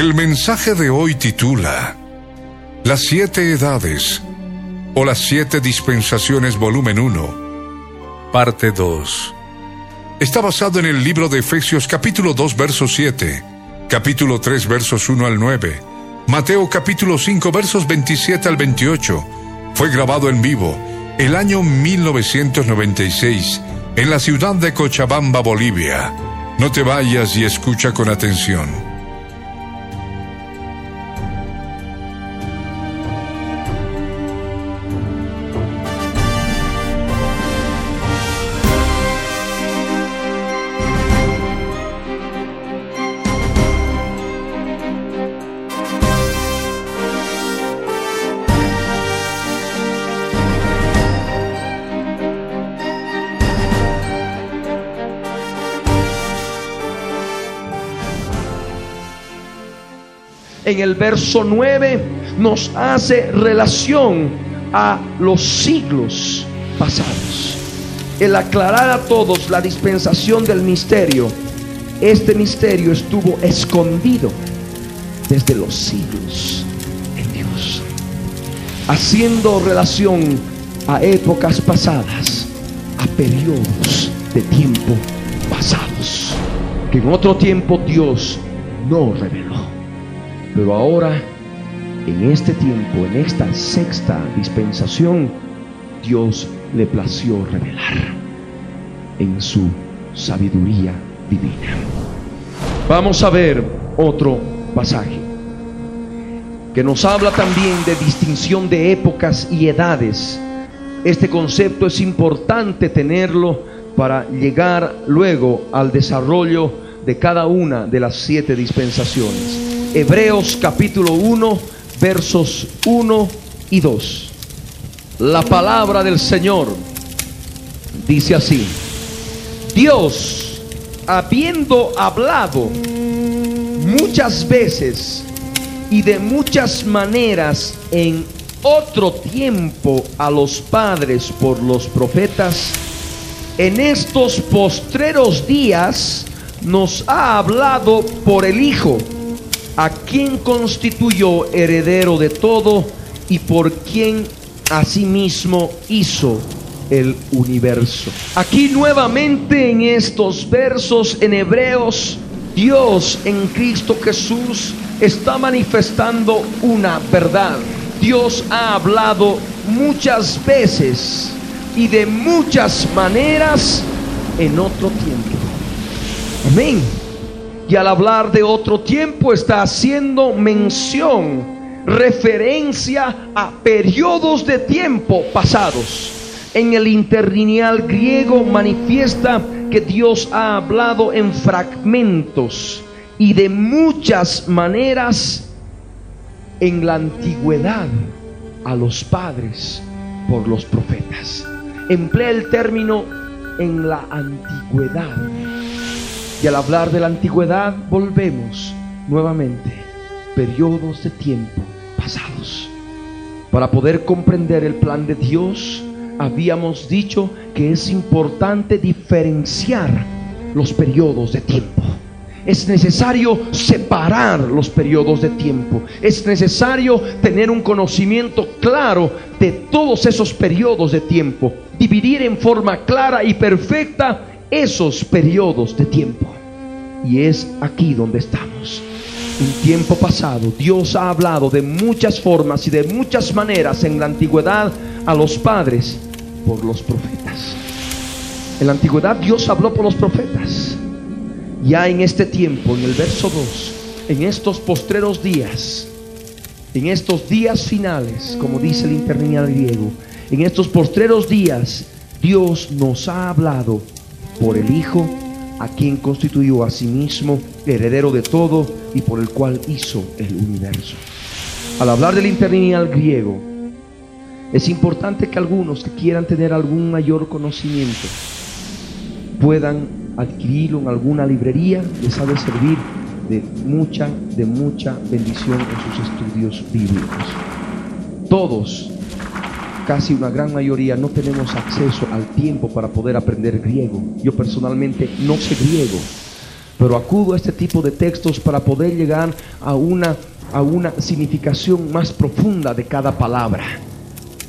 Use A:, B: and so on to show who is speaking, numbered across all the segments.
A: El mensaje de hoy titula Las siete edades o las siete dispensaciones volumen 1, parte 2. Está basado en el libro de Efesios capítulo 2 verso 7, capítulo 3 versos 1 al 9, Mateo capítulo 5 versos 27 al 28. Fue grabado en vivo el año 1996 en la ciudad de Cochabamba, Bolivia. No te vayas y escucha con atención.
B: En el verso 9 nos hace relación a los siglos pasados. El aclarar a todos la dispensación del misterio, este misterio estuvo escondido desde los siglos en Dios, haciendo relación a épocas pasadas, a periodos de tiempo pasados, que en otro tiempo Dios no reveló. Pero ahora, en este tiempo, en esta sexta dispensación, Dios le plació revelar en su sabiduría divina. Vamos a ver otro pasaje que nos habla también de distinción de épocas y edades. Este concepto es importante tenerlo para llegar luego al desarrollo de cada una de las siete dispensaciones. Hebreos capítulo 1, versos 1 y 2. La palabra del Señor dice así, Dios, habiendo hablado muchas veces y de muchas maneras en otro tiempo a los padres por los profetas, en estos postreros días nos ha hablado por el Hijo a quien constituyó heredero de todo y por quien asimismo hizo el universo. Aquí nuevamente en estos versos en Hebreos, Dios en Cristo Jesús está manifestando una verdad. Dios ha hablado muchas veces y de muchas maneras en otro tiempo. Amén. Y al hablar de otro tiempo está haciendo mención, referencia a periodos de tiempo pasados. En el interlineal griego manifiesta que Dios ha hablado en fragmentos y de muchas maneras en la antigüedad a los padres por los profetas. Emplea el término en la antigüedad y al hablar de la antigüedad volvemos nuevamente periodos de tiempo pasados. Para poder comprender el plan de Dios, habíamos dicho que es importante diferenciar los periodos de tiempo. Es necesario separar los periodos de tiempo. Es necesario tener un conocimiento claro de todos esos periodos de tiempo. Dividir en forma clara y perfecta esos periodos de tiempo. Y es aquí donde estamos. En tiempo pasado, Dios ha hablado de muchas formas y de muchas maneras en la antigüedad a los padres por los profetas. En la antigüedad Dios habló por los profetas. Ya en este tiempo, en el verso 2, en estos postreros días, en estos días finales, como dice el interlineal griego, En estos postreros días, Dios nos ha hablado por el Hijo, a quien constituyó a sí mismo heredero de todo y por el cual hizo el universo. Al hablar del interlineal griego, es importante que algunos que quieran tener algún mayor conocimiento puedan adquirirlo en alguna librería, les ha de servir de mucha, de mucha bendición en sus estudios bíblicos. Todos, casi una gran mayoría, no tenemos acceso al tiempo para poder aprender griego. Yo personalmente no sé griego, pero acudo a este tipo de textos para poder llegar a una, a una significación más profunda de cada palabra,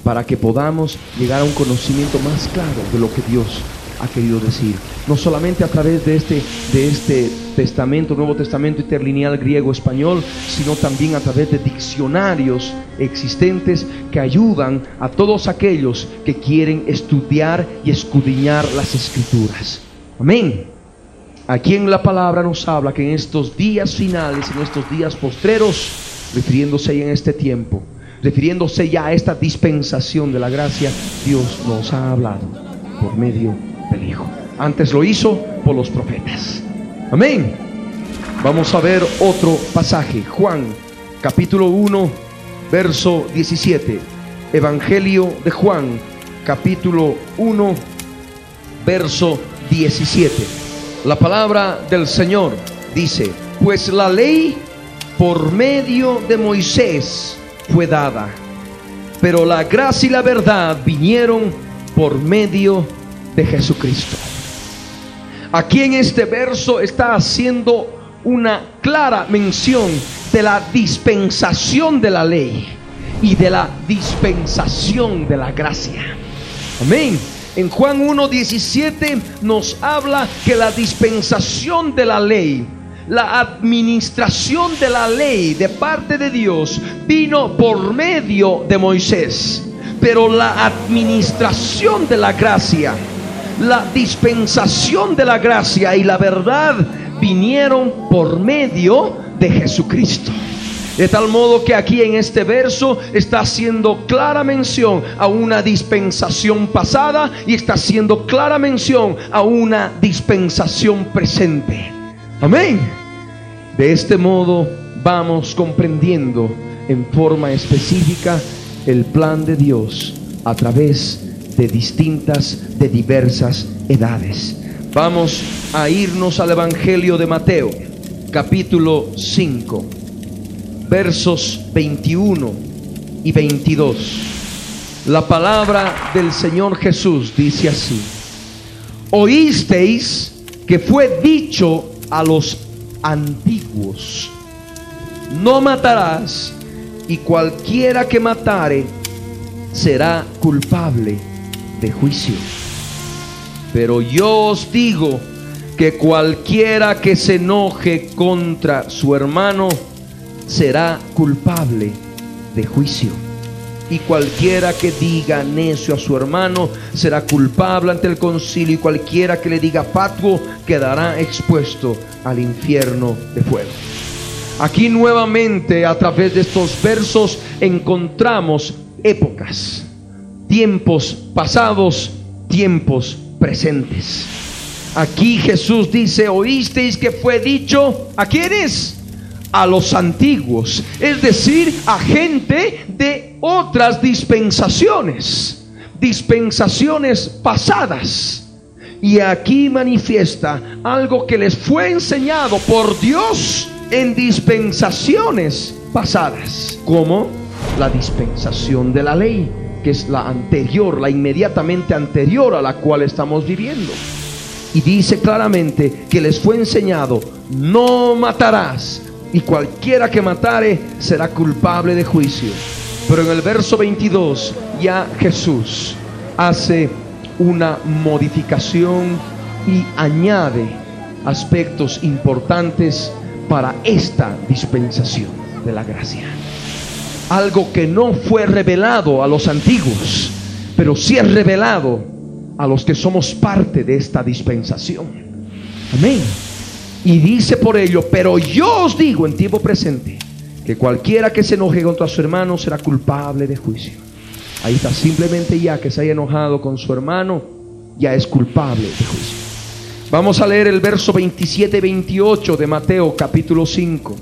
B: para que podamos llegar a un conocimiento más claro de lo que Dios ha querido decir. No solamente a través de este, de este Testamento, Nuevo Testamento interlineal griego-español, sino también a través de diccionarios existentes que ayudan a todos aquellos que quieren estudiar y escudriñar las escrituras. Amén. Aquí en la palabra nos habla que en estos días finales, en estos días postreros, refiriéndose ya en este tiempo, refiriéndose ya a esta dispensación de la gracia, Dios nos ha hablado por medio Hijo. Antes lo hizo por los profetas. Amén. Vamos a ver otro pasaje. Juan, capítulo 1, verso 17. Evangelio de Juan, capítulo 1, verso 17. La palabra del Señor dice, pues la ley por medio de Moisés fue dada, pero la gracia y la verdad vinieron por medio de Jesucristo. Aquí en este verso está haciendo una clara mención de la dispensación de la ley y de la dispensación de la gracia. Amén. En Juan 1.17 nos habla que la dispensación de la ley, la administración de la ley de parte de Dios vino por medio de Moisés. Pero la administración de la gracia, la dispensación de la gracia y la verdad vinieron por medio de Jesucristo. De tal modo que aquí en este verso está haciendo clara mención a una dispensación pasada y está haciendo clara mención a una dispensación presente. Amén. De este modo vamos comprendiendo en forma específica el plan de Dios a través de distintas, de diversas edades. Vamos a irnos al Evangelio de Mateo, capítulo 5 versos 21 y 22. La palabra del Señor Jesús dice así, oísteis que fue dicho a los antiguos, no matarás y cualquiera que matare será culpable de juicio. Pero yo os digo que cualquiera que se enoje contra su hermano, será culpable de juicio. Y cualquiera que diga necio a su hermano será culpable ante el concilio. Y cualquiera que le diga fatuo quedará expuesto al infierno de fuego. Aquí nuevamente a través de estos versos encontramos épocas, tiempos pasados, tiempos presentes. Aquí Jesús dice, oísteis que fue dicho, ¿a quiénes? a los antiguos, es decir, a gente de otras dispensaciones, dispensaciones pasadas. Y aquí manifiesta algo que les fue enseñado por Dios en dispensaciones pasadas, como la dispensación de la ley, que es la anterior, la inmediatamente anterior a la cual estamos viviendo. Y dice claramente que les fue enseñado, no matarás, y cualquiera que matare será culpable de juicio. Pero en el verso 22 ya Jesús hace una modificación y añade aspectos importantes para esta dispensación de la gracia. Algo que no fue revelado a los antiguos, pero sí es revelado a los que somos parte de esta dispensación. Amén. Y dice por ello, pero yo os digo en tiempo presente, que cualquiera que se enoje contra su hermano será culpable de juicio. Ahí está, simplemente ya que se haya enojado con su hermano, ya es culpable de juicio. Vamos a leer el verso 27 y 28 de Mateo capítulo 5.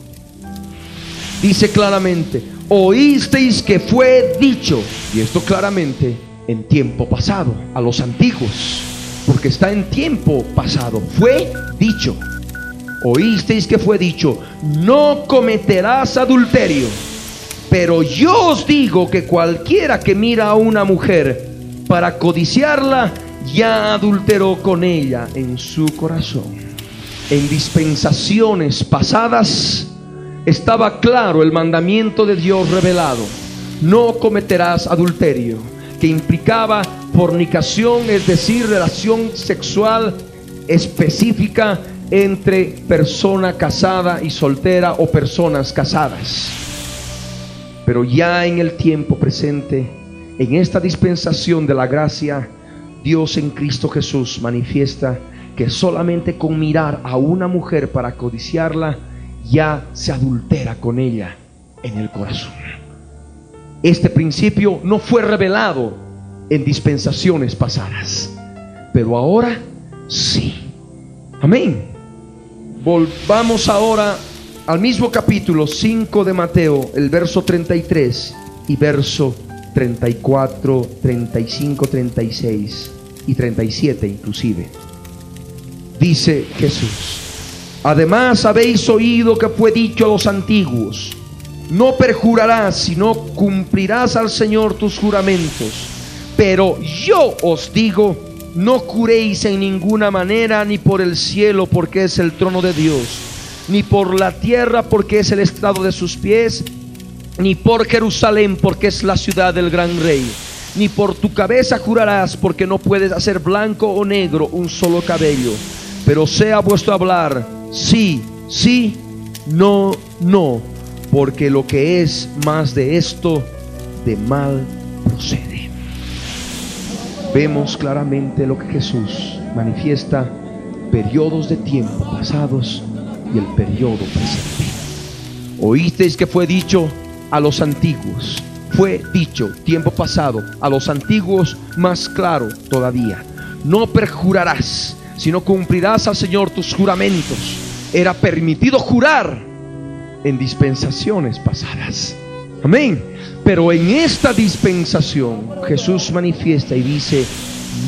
B: Dice claramente, oísteis que fue dicho, y esto claramente en tiempo pasado, a los antiguos, porque está en tiempo pasado, fue dicho, oísteis que fue dicho, no cometerás adulterio, pero yo os digo que cualquiera que mira a una mujer para codiciarla, ya adulteró con ella en su corazón. En dispensaciones pasadas, estaba claro el mandamiento de Dios revelado. No cometerás adulterio, que implicaba fornicación, es decir, relación sexual específica entre persona casada y soltera o personas casadas. Pero ya en el tiempo presente, en esta dispensación de la gracia, Dios en Cristo Jesús manifiesta que solamente con mirar a una mujer para codiciarla, ya se adultera con ella en el corazón. Este principio no fue revelado en dispensaciones pasadas, pero ahora sí. Amén. Volvamos ahora al mismo capítulo 5 de Mateo, el verso 33 y verso 34, 35, 36 y 37 inclusive. Dice Jesús. Además habéis oído que fue dicho a los antiguos, no perjurarás, sino cumplirás al Señor tus juramentos. Pero yo os digo, no curéis en ninguna manera, ni por el cielo, porque es el trono de Dios, ni por la tierra, porque es el estrado de sus pies, ni por Jerusalén, porque es la ciudad del gran rey. Ni por tu cabeza jurarás, porque no puedes hacer blanco o negro un solo cabello. Pero sea vuestro hablar sí, sí, no, no, porque lo que es más de esto, de mal procede. Vemos claramente lo que Jesús manifiesta, periodos de tiempo pasados y el periodo presente. Oísteis que fue dicho a los antiguos, fue dicho tiempo pasado a los antiguos más claro todavía, no perjurarás sino cumplirás al Señor tus juramentos. Era permitido jurar en dispensaciones pasadas. Amén. Pero en esta dispensación Jesús manifiesta y dice,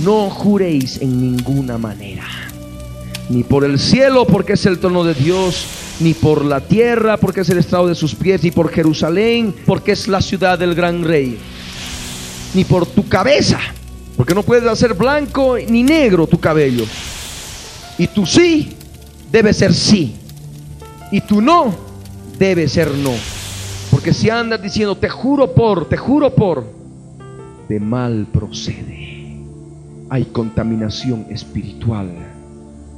B: no juréis en ninguna manera. Ni por el cielo porque es el trono de Dios, ni por la tierra porque es el estado de sus pies, ni por Jerusalén porque es la ciudad del gran rey, ni por tu cabeza, porque no puedes hacer blanco ni negro tu cabello, y tu sí debe ser sí. Y tu no debe ser no. Porque si andas diciendo, te juro por, te juro por, de mal procede. Hay contaminación espiritual.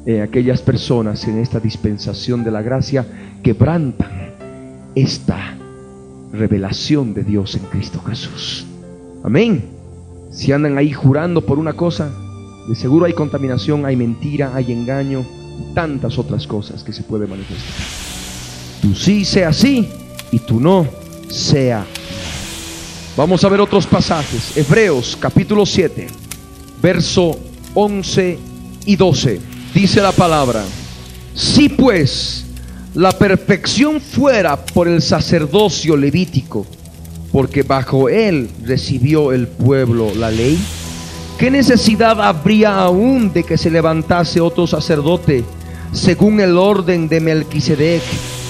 B: en aquellas personas en esta dispensación de la gracia quebrantan esta revelación de Dios en Cristo Jesús. Amén. Si andan ahí jurando por una cosa, de seguro hay contaminación, hay mentira, hay engaño, tantas otras cosas que se pueden manifestar. Tú sí sea sí y tú no sea Vamos a ver otros pasajes. Hebreos capítulo 7, verso 11 y 12. Dice la palabra, si pues la perfección fuera por el sacerdocio levítico, porque bajo él recibió el pueblo la ley, ¿Qué necesidad habría aún de que se levantase otro sacerdote según el orden de Melquisedec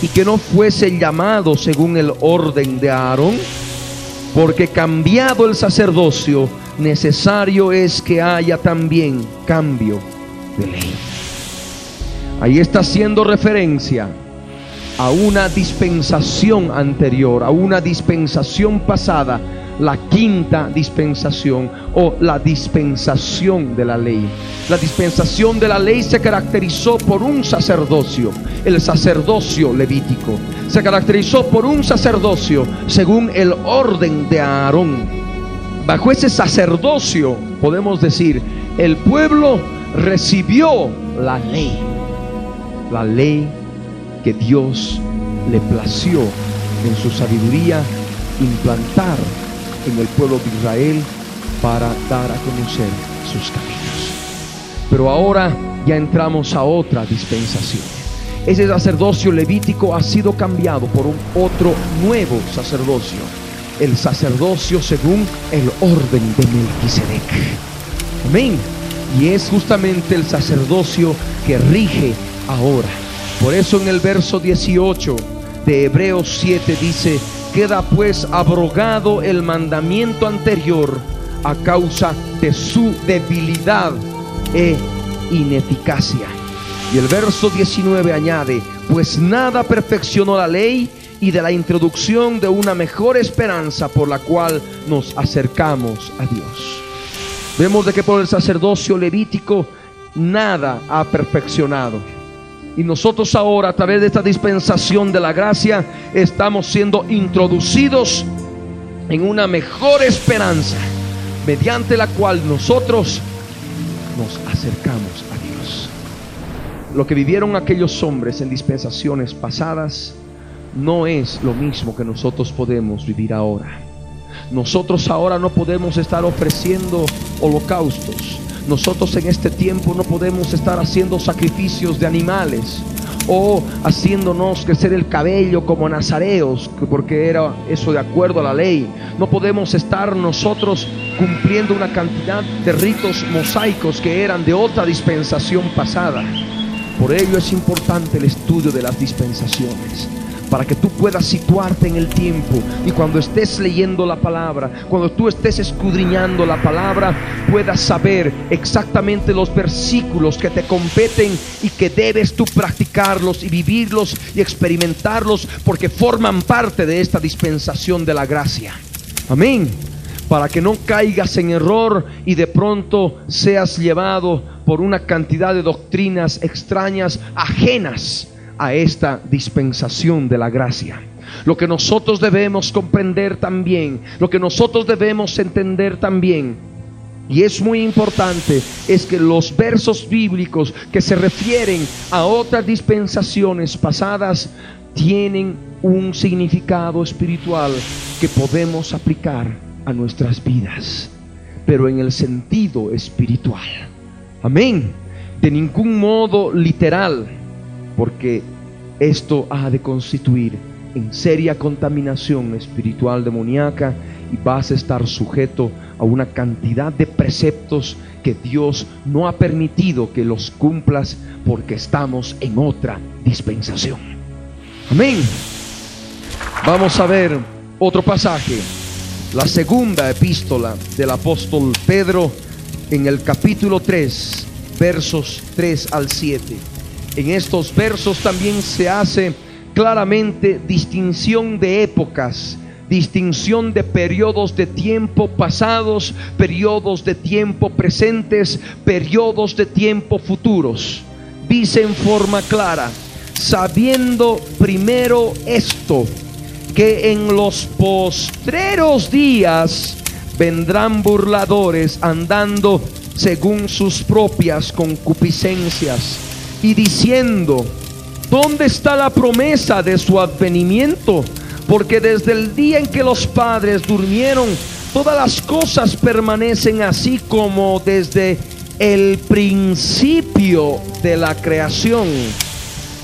B: y que no fuese llamado según el orden de Aarón? Porque cambiado el sacerdocio, necesario es que haya también cambio de ley. Ahí está haciendo referencia a una dispensación anterior, a una dispensación pasada la quinta dispensación o la dispensación de la ley. La dispensación de la ley se caracterizó por un sacerdocio, el sacerdocio levítico. Se caracterizó por un sacerdocio según el orden de Aarón. Bajo ese sacerdocio, podemos decir, el pueblo recibió la ley. La ley que Dios le plació en su sabiduría implantar en el pueblo de Israel para dar a conocer sus caminos. Pero ahora ya entramos a otra dispensación. Ese sacerdocio levítico ha sido cambiado por un otro nuevo sacerdocio, el sacerdocio según el orden de Melquisedec. Amén. Y es justamente el sacerdocio que rige ahora. Por eso en el verso 18 de Hebreos 7 dice, queda pues abrogado el mandamiento anterior a causa de su debilidad e ineficacia. Y el verso 19 añade, pues nada perfeccionó la ley y de la introducción de una mejor esperanza por la cual nos acercamos a Dios. Vemos de que por el sacerdocio levítico nada ha perfeccionado. Y nosotros ahora a través de esta dispensación de la gracia estamos siendo introducidos en una mejor esperanza mediante la cual nosotros nos acercamos a Dios. Lo que vivieron aquellos hombres en dispensaciones pasadas no es lo mismo que nosotros podemos vivir ahora. Nosotros ahora no podemos estar ofreciendo holocaustos. Nosotros en este tiempo no podemos estar haciendo sacrificios de animales o haciéndonos crecer el cabello como nazareos, porque era eso de acuerdo a la ley. No podemos estar nosotros cumpliendo una cantidad de ritos mosaicos que eran de otra dispensación pasada. Por ello es importante el estudio de las dispensaciones para que tú puedas situarte en el tiempo y cuando estés leyendo la palabra, cuando tú estés escudriñando la palabra, puedas saber exactamente los versículos que te competen y que debes tú practicarlos y vivirlos y experimentarlos porque forman parte de esta dispensación de la gracia. Amén. Para que no caigas en error y de pronto seas llevado por una cantidad de doctrinas extrañas ajenas a esta dispensación de la gracia. Lo que nosotros debemos comprender también, lo que nosotros debemos entender también, y es muy importante, es que los versos bíblicos que se refieren a otras dispensaciones pasadas tienen un significado espiritual que podemos aplicar a nuestras vidas, pero en el sentido espiritual. Amén. De ningún modo literal porque esto ha de constituir en seria contaminación espiritual demoníaca y vas a estar sujeto a una cantidad de preceptos que Dios no ha permitido que los cumplas porque estamos en otra dispensación. Amén. Vamos a ver otro pasaje, la segunda epístola del apóstol Pedro en el capítulo 3, versos 3 al 7. En estos versos también se hace claramente distinción de épocas, distinción de periodos de tiempo pasados, periodos de tiempo presentes, periodos de tiempo futuros. Dice en forma clara, sabiendo primero esto, que en los postreros días vendrán burladores andando según sus propias concupiscencias y diciendo, ¿dónde está la promesa de su advenimiento? Porque desde el día en que los padres durmieron, todas las cosas permanecen así como desde el principio de la creación.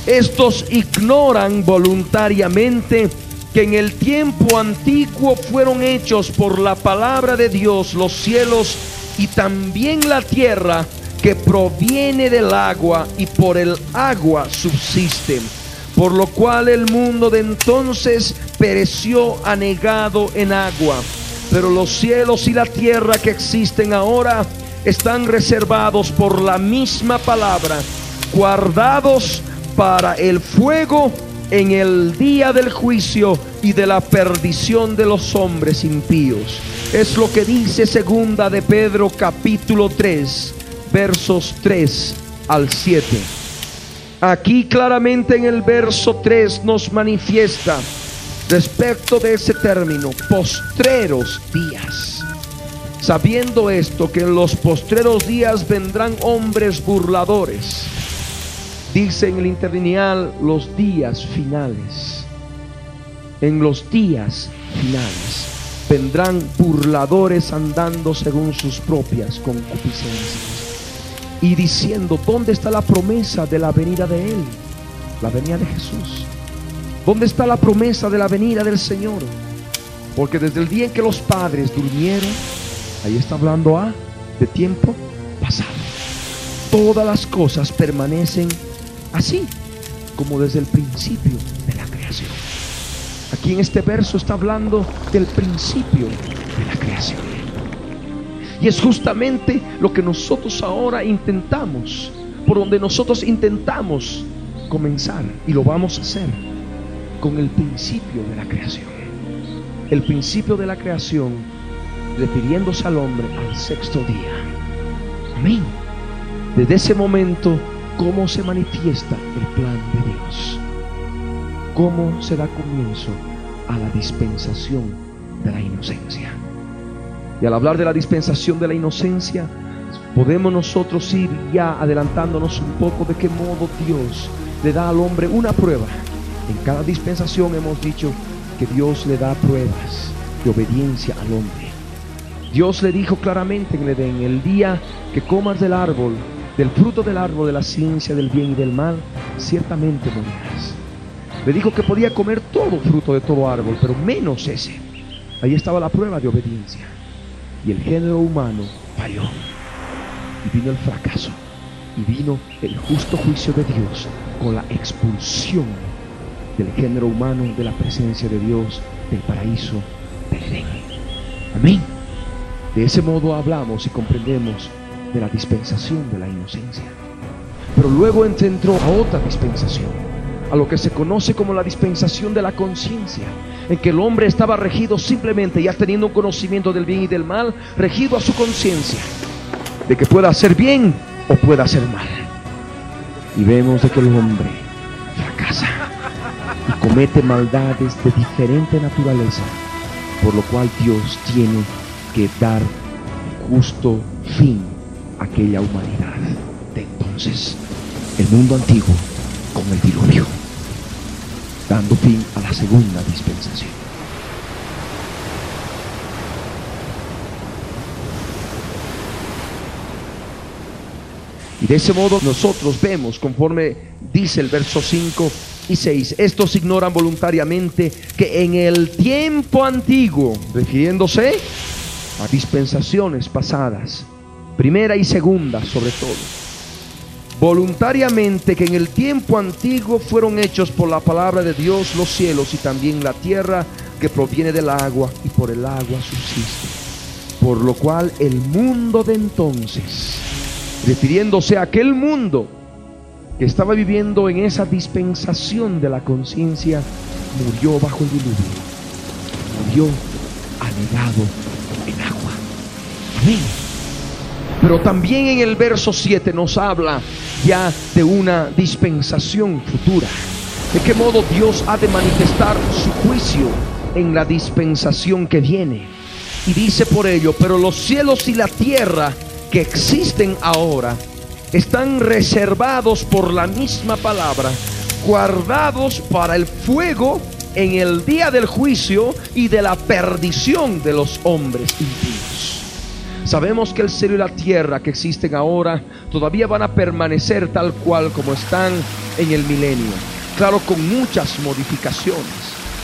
B: Estos ignoran voluntariamente que en el tiempo antiguo fueron hechos por la palabra de Dios los cielos y también la tierra que proviene del agua y por el agua subsisten. Por lo cual el mundo de entonces pereció anegado en agua. Pero los cielos y la tierra que existen ahora están reservados por la misma palabra, guardados para el fuego en el día del juicio y de la perdición de los hombres impíos. Es lo que dice segunda de Pedro capítulo 3 versos 3 al 7. Aquí claramente en el verso 3 nos manifiesta respecto de ese término, postreros días. Sabiendo esto, que en los postreros días vendrán hombres burladores. Dice en el interlineal los días finales. En los días finales. vendrán burladores andando según sus propias concupiscencias y diciendo, ¿dónde está la promesa de la venida de Él? La venida de Jesús. ¿Dónde está la promesa de la venida del Señor? Porque desde el día en que los padres durmieron, ahí está hablando a de tiempo pasado. Todas las cosas permanecen así, como desde el principio de la creación. Aquí en este verso está hablando del principio de la creación. Y es justamente lo que nosotros ahora intentamos, por donde nosotros intentamos comenzar y lo vamos a hacer con el principio de la creación. El principio de la creación refiriéndose al hombre al sexto día. Amén. Desde ese momento, ¿cómo se manifiesta el plan de Dios? ¿Cómo se da comienzo a la dispensación de la inocencia? Y al hablar de la dispensación de la inocencia, podemos nosotros ir ya adelantándonos un poco de qué modo Dios le da al hombre una prueba. En cada dispensación hemos dicho que Dios le da pruebas de obediencia al hombre. Dios le dijo claramente en Edén, el día que comas del árbol, del fruto del árbol de la ciencia del bien y del mal, ciertamente morirás. Le dijo que podía comer todo fruto de todo árbol, pero menos ese. Ahí estaba la prueba de obediencia. Y el género humano falló. Y vino el fracaso. Y vino el justo juicio de Dios con la expulsión del género humano de la presencia de Dios del paraíso del Edén. Amén. De ese modo hablamos y comprendemos de la dispensación de la inocencia. Pero luego entró a otra dispensación, a lo que se conoce como la dispensación de la conciencia, en que el hombre estaba regido simplemente, ya teniendo un conocimiento del bien y del mal, regido a su conciencia, de que pueda hacer bien o pueda hacer mal. Y vemos de que el hombre fracasa y comete maldades de diferente naturaleza, por lo cual Dios tiene que dar justo fin a aquella humanidad de entonces, el mundo antiguo con el diluvio, dando fin a la segunda dispensación. Y de ese modo nosotros vemos, conforme dice el verso 5 y 6, estos ignoran voluntariamente que en el tiempo antiguo, refiriéndose a dispensaciones pasadas, primera y segunda sobre todo, voluntariamente que en el tiempo antiguo fueron hechos por la palabra de Dios los cielos y también la tierra que proviene del agua y por el agua subsiste, por lo cual el mundo de entonces, refiriéndose a aquel mundo que estaba viviendo en esa dispensación de la conciencia, murió bajo el diluvio, murió anegado en agua. Amén. Pero también en el verso 7 nos habla ya de una dispensación futura. ¿De qué modo Dios ha de manifestar su juicio en la dispensación que viene? Y dice por ello, pero los cielos y la tierra que existen ahora están reservados por la misma palabra, guardados para el fuego en el día del juicio y de la perdición de los hombres impíos. Sabemos que el cielo y la tierra que existen ahora todavía van a permanecer tal cual como están en el milenio. Claro, con muchas modificaciones.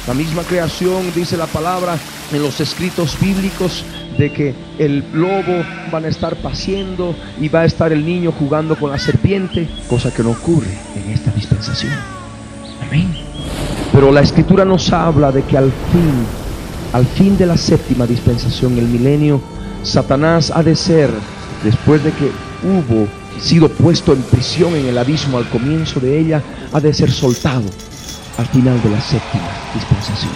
B: La misma creación, dice la palabra en los escritos bíblicos, de que el lobo van a estar paciendo y va a estar el niño jugando con la serpiente, cosa que no ocurre en esta dispensación. Amén. Pero la escritura nos habla de que al fin, al fin de la séptima dispensación, el milenio, Satanás ha de ser, después de que hubo sido puesto en prisión en el abismo al comienzo de ella, ha de ser soltado al final de la séptima dispensación.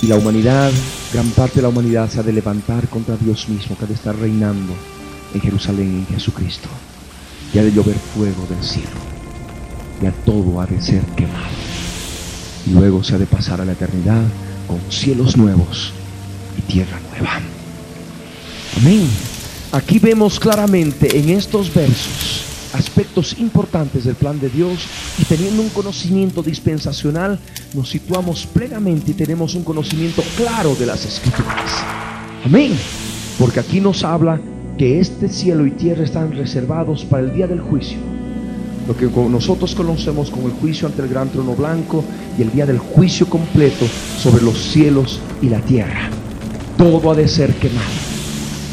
B: Y la humanidad, gran parte de la humanidad se ha de levantar contra Dios mismo, que ha de estar reinando en Jerusalén en Jesucristo. Y ha de llover fuego del cielo. Y todo ha de ser quemado. Y luego se ha de pasar a la eternidad con cielos nuevos y tierra nueva. Amén. Aquí vemos claramente en estos versos aspectos importantes del plan de Dios y teniendo un conocimiento dispensacional, nos situamos plenamente y tenemos un conocimiento claro de las escrituras. Amén. Porque aquí nos habla que este cielo y tierra están reservados para el día del juicio. Lo que nosotros conocemos como el juicio ante el gran trono blanco y el día del juicio completo sobre los cielos y la tierra. Todo ha de ser quemado.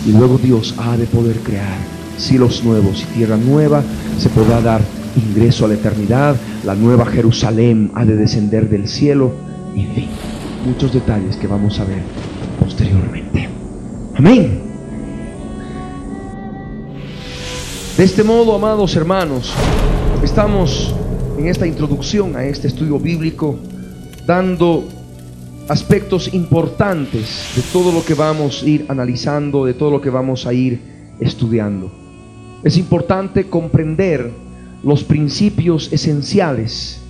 B: Y luego Dios ha de poder crear cielos nuevos y tierra nueva. Se podrá dar ingreso a la eternidad. La nueva Jerusalén ha de descender del cielo. En fin, muchos detalles que vamos a ver posteriormente. Amén. De este modo, amados hermanos, estamos en esta introducción a este estudio bíblico dando aspectos importantes de todo lo que vamos a ir analizando, de todo lo que vamos a ir estudiando. Es importante comprender los principios esenciales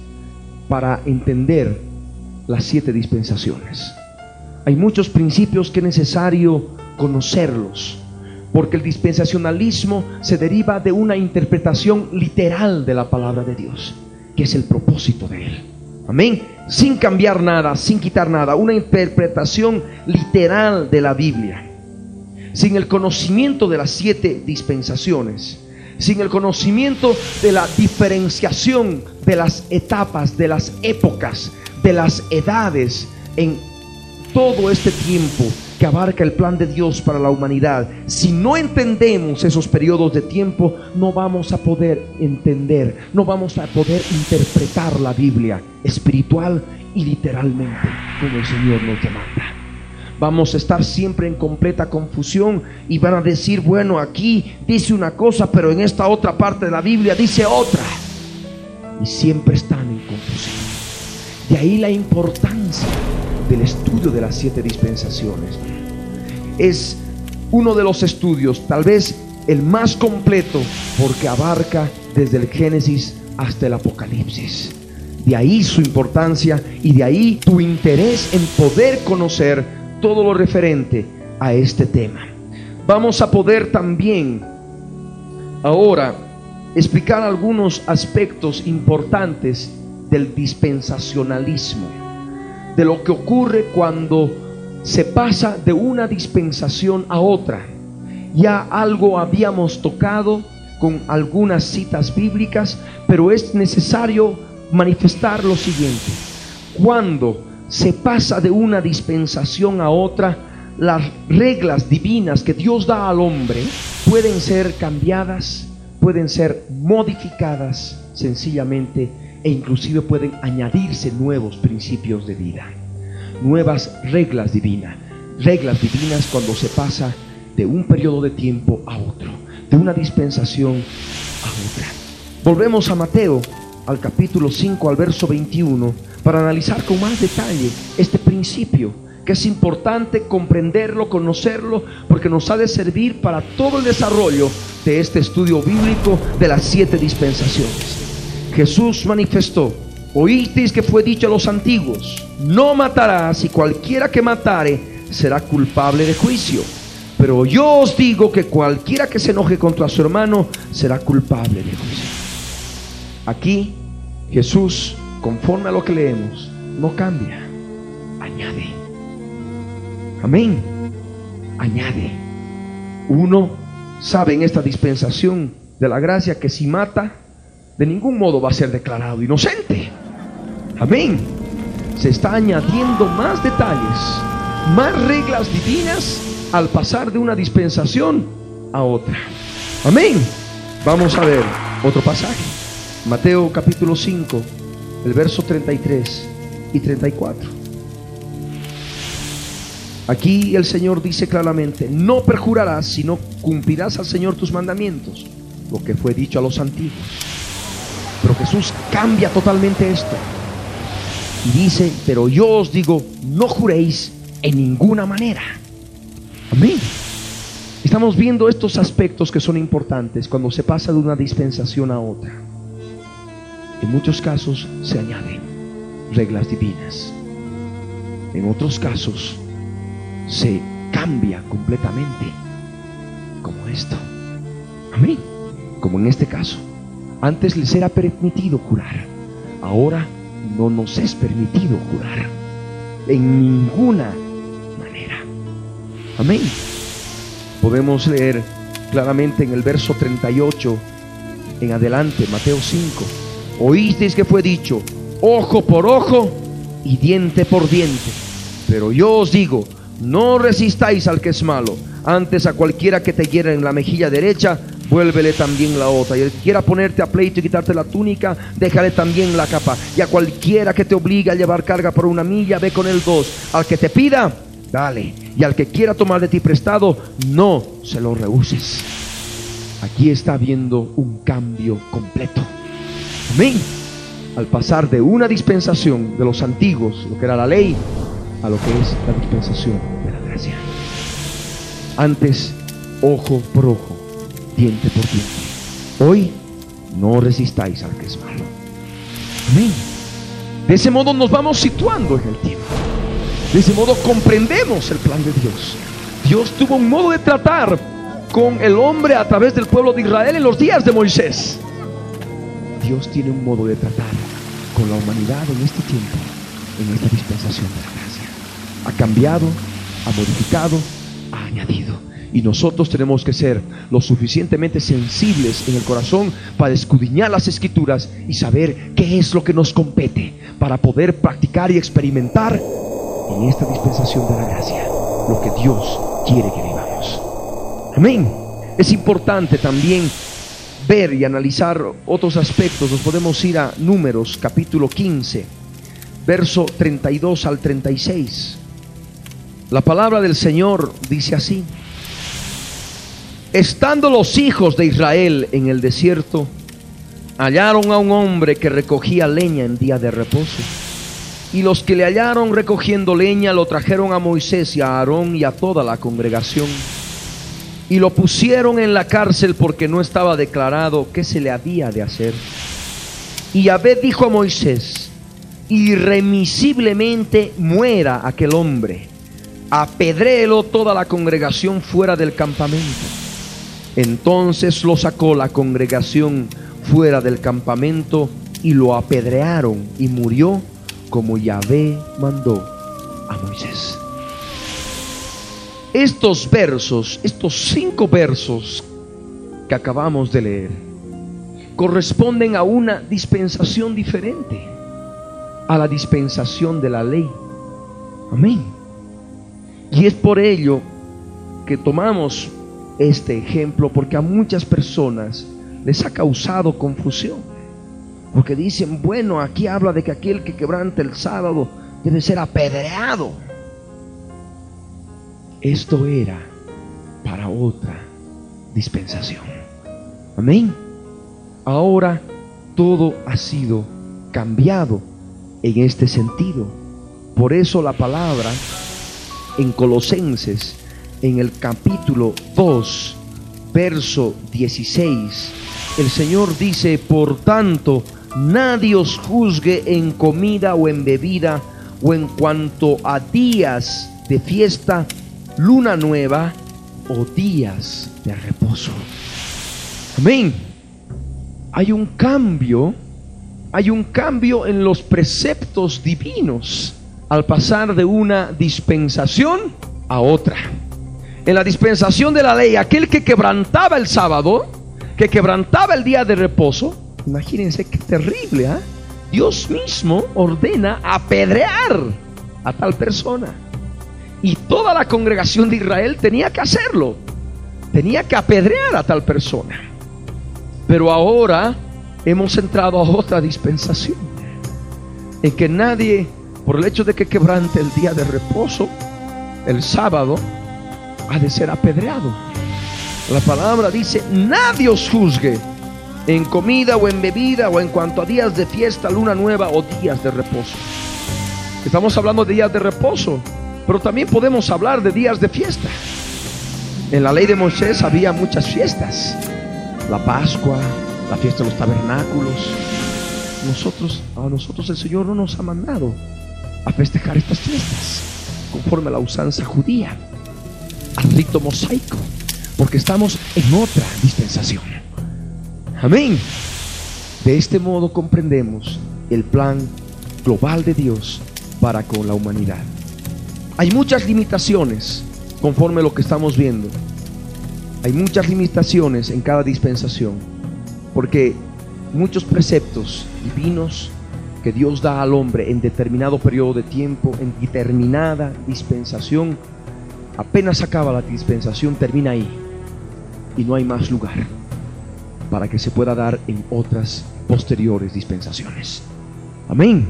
B: para entender las siete dispensaciones. Hay muchos principios que es necesario conocerlos, porque el dispensacionalismo se deriva de una interpretación literal de la palabra de Dios, que es el propósito de él. Amén. Sin cambiar nada, sin quitar nada, una interpretación literal de la Biblia. Sin el conocimiento de las siete dispensaciones, sin el conocimiento de la diferenciación de las etapas, de las épocas, de las edades en todo este tiempo que abarca el plan de Dios para la humanidad. Si no entendemos esos periodos de tiempo, no vamos a poder entender, no vamos a poder interpretar la Biblia espiritual y literalmente como el Señor nos demanda. Vamos a estar siempre en completa confusión y van a decir, bueno, aquí dice una cosa, pero en esta otra parte de la Biblia dice otra. Y siempre están en confusión. De ahí la importancia del estudio de las siete dispensaciones. Es uno de los estudios, tal vez el más completo, porque abarca desde el Génesis hasta el Apocalipsis. De ahí su importancia y de ahí tu interés en poder conocer todo lo referente a este tema. Vamos a poder también ahora explicar algunos aspectos importantes del dispensacionalismo de lo que ocurre cuando se pasa de una dispensación a otra. Ya algo habíamos tocado con algunas citas bíblicas, pero es necesario manifestar lo siguiente. Cuando se pasa de una dispensación a otra, las reglas divinas que Dios da al hombre pueden ser cambiadas, pueden ser modificadas sencillamente e inclusive pueden añadirse nuevos principios de vida, nuevas reglas divinas, reglas divinas cuando se pasa de un periodo de tiempo a otro, de una dispensación a otra. Volvemos a Mateo, al capítulo 5, al verso 21, para analizar con más detalle este principio, que es importante comprenderlo, conocerlo, porque nos ha de servir para todo el desarrollo de este estudio bíblico de las siete dispensaciones. Jesús manifestó, oísteis que fue dicho a los antiguos, no matarás y cualquiera que matare será culpable de juicio. Pero yo os digo que cualquiera que se enoje contra su hermano será culpable de juicio. Aquí Jesús, conforme a lo que leemos, no cambia, añade. Amén. Añade. Uno sabe en esta dispensación de la gracia que si mata, de ningún modo va a ser declarado inocente. Amén. Se está añadiendo más detalles, más reglas divinas al pasar de una dispensación a otra. Amén. Vamos a ver otro pasaje. Mateo capítulo 5, el verso 33 y 34. Aquí el Señor dice claramente, no perjurarás, sino cumplirás al Señor tus mandamientos, lo que fue dicho a los antiguos pero Jesús cambia totalmente esto. Y dice, pero yo os digo, no juréis en ninguna manera. Amén. Estamos viendo estos aspectos que son importantes cuando se pasa de una dispensación a otra. En muchos casos se añaden reglas divinas. En otros casos se cambia completamente. Como esto. Amén. Como en este caso. Antes les era permitido jurar, ahora no nos es permitido jurar. En ninguna manera. Amén. Podemos leer claramente en el verso 38 en adelante, Mateo 5. Oísteis que fue dicho, ojo por ojo y diente por diente. Pero yo os digo, no resistáis al que es malo. Antes a cualquiera que te hiera en la mejilla derecha, vuélvele también la otra. Y el que quiera ponerte a pleito y quitarte la túnica, déjale también la capa. Y a cualquiera que te obligue a llevar carga por una milla, ve con él dos. Al que te pida, dale. Y al que quiera tomar de ti prestado, no se lo rehuses. Aquí está habiendo un cambio completo. Amén. Al pasar de una dispensación de los antiguos, lo que era la ley, a lo que es la dispensación de la gracia. Antes, ojo por ojo, diente por diente. Hoy, no resistáis al que es malo. Amén. De ese modo nos vamos situando en el tiempo. De ese modo comprendemos el plan de Dios. Dios tuvo un modo de tratar con el hombre a través del pueblo de Israel en los días de Moisés. Dios tiene un modo de tratar con la humanidad en este tiempo, en esta dispensación de la gracia. Ha cambiado, ha modificado, ha añadido. Y nosotros tenemos que ser lo suficientemente sensibles en el corazón para escudriñar las escrituras y saber qué es lo que nos compete para poder practicar y experimentar en esta dispensación de la gracia lo que Dios quiere que vivamos. Amén. Es importante también ver y analizar otros aspectos. Nos podemos ir a Números capítulo 15, verso 32 al 36. La palabra del Señor dice así. Estando los hijos de Israel en el desierto, hallaron a un hombre que recogía leña en día de reposo. Y los que le hallaron recogiendo leña lo trajeron a Moisés y a Aarón y a toda la congregación. Y lo pusieron en la cárcel porque no estaba declarado qué se le había de hacer. Y Yahvé dijo a Moisés, irremisiblemente muera aquel hombre, apedréelo toda la congregación fuera del campamento. Entonces lo sacó la congregación fuera del campamento y lo apedrearon y murió como Yahvé mandó a Moisés. Estos versos, estos cinco versos que acabamos de leer, corresponden a una dispensación diferente, a la dispensación de la ley. Amén. Y es por ello que tomamos este ejemplo, porque a muchas personas les ha causado confusión. Porque dicen, bueno, aquí habla de que aquel que quebrante el sábado debe ser apedreado. Esto era para otra dispensación. Amén. Ahora todo ha sido cambiado en este sentido. Por eso la palabra en Colosenses, en el capítulo 2, verso 16, el Señor dice, por tanto, nadie os juzgue en comida o en bebida o en cuanto a días de fiesta luna nueva o días de reposo. Amén. Hay un cambio, hay un cambio en los preceptos divinos al pasar de una dispensación a otra. En la dispensación de la ley, aquel que quebrantaba el sábado, que quebrantaba el día de reposo, imagínense qué terrible, ¿ah? Dios mismo ordena apedrear a tal persona. Y toda la congregación de Israel tenía que hacerlo. Tenía que apedrear a tal persona. Pero ahora hemos entrado a otra dispensación. En que nadie, por el hecho de que quebrante el día de reposo, el sábado, ha de ser apedreado. La palabra dice, nadie os juzgue en comida o en bebida o en cuanto a días de fiesta, luna nueva o días de reposo. Estamos hablando de días de reposo pero también podemos hablar de días de fiesta. En la ley de Moisés había muchas fiestas. La Pascua, la fiesta de los tabernáculos. Nosotros, a nosotros el Señor no nos ha mandado a festejar estas fiestas conforme a la usanza judía, rito mosaico, porque estamos en otra dispensación. Amén. De este modo comprendemos el plan global de Dios para con la humanidad. Hay muchas limitaciones conforme lo que estamos viendo. Hay muchas limitaciones en cada dispensación, porque muchos preceptos divinos que Dios da al hombre en determinado periodo de tiempo, en determinada dispensación, apenas acaba la dispensación, termina ahí y no hay más lugar para que se pueda dar en otras posteriores dispensaciones. Amén.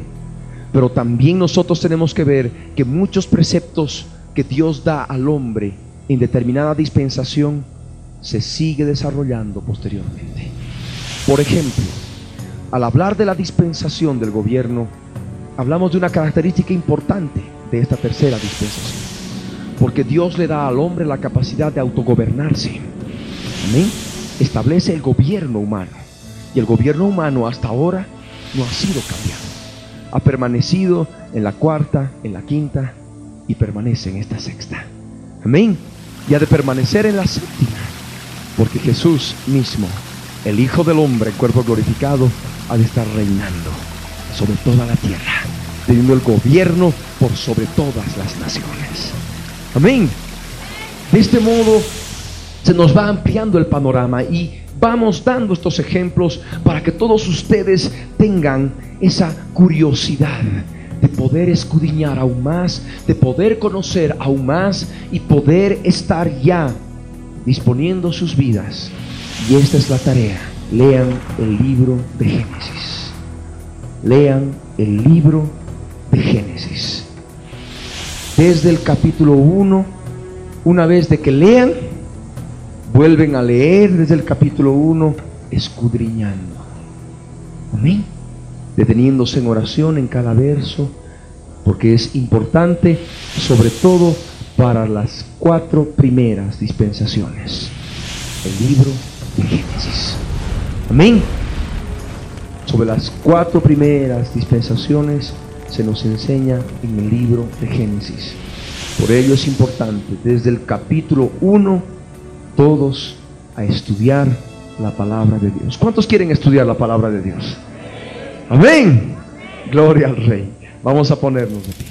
B: Pero también nosotros tenemos que ver que muchos preceptos que Dios da al hombre en determinada dispensación se sigue desarrollando posteriormente. Por ejemplo, al hablar de la dispensación del gobierno, hablamos de una característica importante de esta tercera dispensación. Porque Dios le da al hombre la capacidad de autogobernarse. Amén. Establece el gobierno humano. Y el gobierno humano hasta ahora no ha sido cambiado. Ha permanecido en la cuarta, en la quinta y permanece en esta sexta. Amén. Y ha de permanecer en la séptima. Porque Jesús mismo, el Hijo del Hombre, cuerpo glorificado, ha de estar reinando sobre toda la tierra, teniendo el gobierno por sobre todas las naciones. Amén. De este modo se nos va ampliando el panorama y vamos dando estos ejemplos para que todos ustedes tengan esa curiosidad de poder escudriñar aún más, de poder conocer aún más y poder estar ya disponiendo sus vidas. Y esta es la tarea. Lean el libro de Génesis. Lean el libro de Génesis. Desde el capítulo 1, una vez de que lean, vuelven a leer desde el capítulo 1, escudriñando. Amén. Deteniéndose en oración en cada verso, porque es importante, sobre todo para las cuatro primeras dispensaciones. El libro de Génesis. Amén. Sobre las cuatro primeras dispensaciones se nos enseña en el libro de Génesis. Por ello es importante desde el capítulo 1 todos a estudiar la palabra de Dios. ¿Cuántos quieren estudiar la palabra de Dios? Amén. Gloria al Rey. Vamos a ponernos de pie.